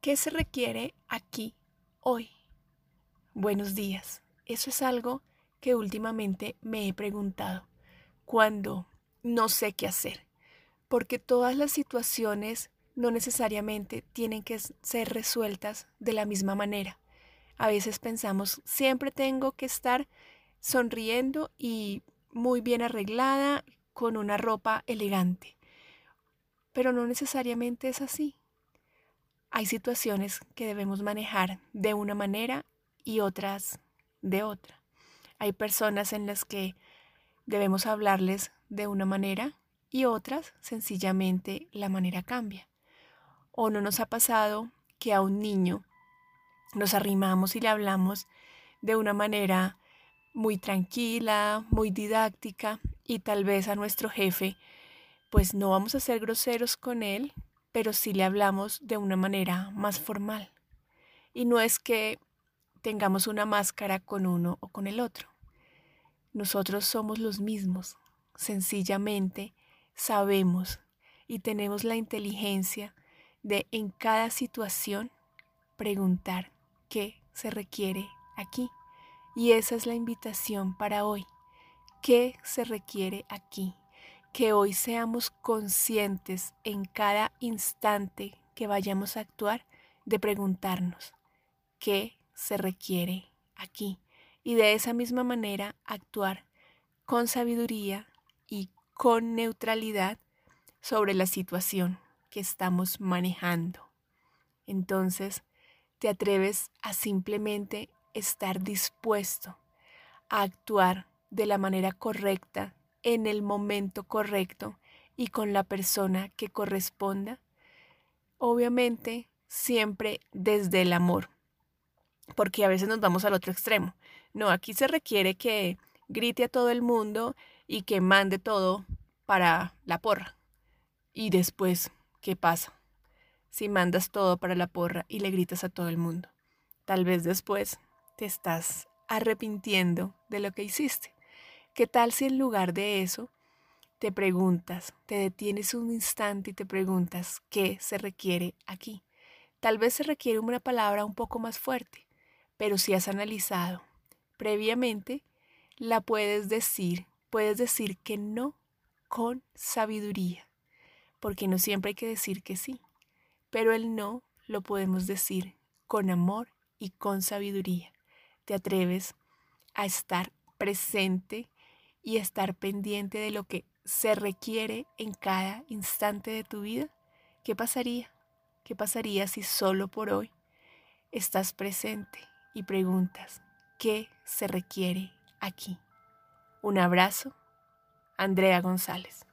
¿Qué se requiere aquí, hoy? Buenos días. Eso es algo que últimamente me he preguntado cuando no sé qué hacer, porque todas las situaciones no necesariamente tienen que ser resueltas de la misma manera. A veces pensamos, siempre tengo que estar sonriendo y muy bien arreglada con una ropa elegante, pero no necesariamente es así. Hay situaciones que debemos manejar de una manera y otras de otra. Hay personas en las que debemos hablarles de una manera y otras sencillamente la manera cambia. O no nos ha pasado que a un niño nos arrimamos y le hablamos de una manera muy tranquila, muy didáctica y tal vez a nuestro jefe, pues no vamos a ser groseros con él, pero sí le hablamos de una manera más formal. Y no es que tengamos una máscara con uno o con el otro. Nosotros somos los mismos, sencillamente sabemos y tenemos la inteligencia de en cada situación preguntar qué se requiere aquí. Y esa es la invitación para hoy. ¿Qué se requiere aquí? Que hoy seamos conscientes en cada instante que vayamos a actuar de preguntarnos qué se requiere aquí y de esa misma manera actuar con sabiduría y con neutralidad sobre la situación que estamos manejando. Entonces, te atreves a simplemente estar dispuesto a actuar de la manera correcta en el momento correcto y con la persona que corresponda. Obviamente, siempre desde el amor, porque a veces nos vamos al otro extremo. No, aquí se requiere que grite a todo el mundo y que mande todo para la porra. Y después, ¿qué pasa? Si mandas todo para la porra y le gritas a todo el mundo. Tal vez después te estás arrepintiendo de lo que hiciste. ¿Qué tal si en lugar de eso te preguntas, te detienes un instante y te preguntas qué se requiere aquí? Tal vez se requiere una palabra un poco más fuerte, pero si has analizado previamente, la puedes decir, puedes decir que no con sabiduría, porque no siempre hay que decir que sí, pero el no lo podemos decir con amor y con sabiduría. Te atreves a estar presente y estar pendiente de lo que se requiere en cada instante de tu vida, ¿qué pasaría? ¿Qué pasaría si solo por hoy estás presente y preguntas, ¿qué se requiere aquí? Un abrazo, Andrea González.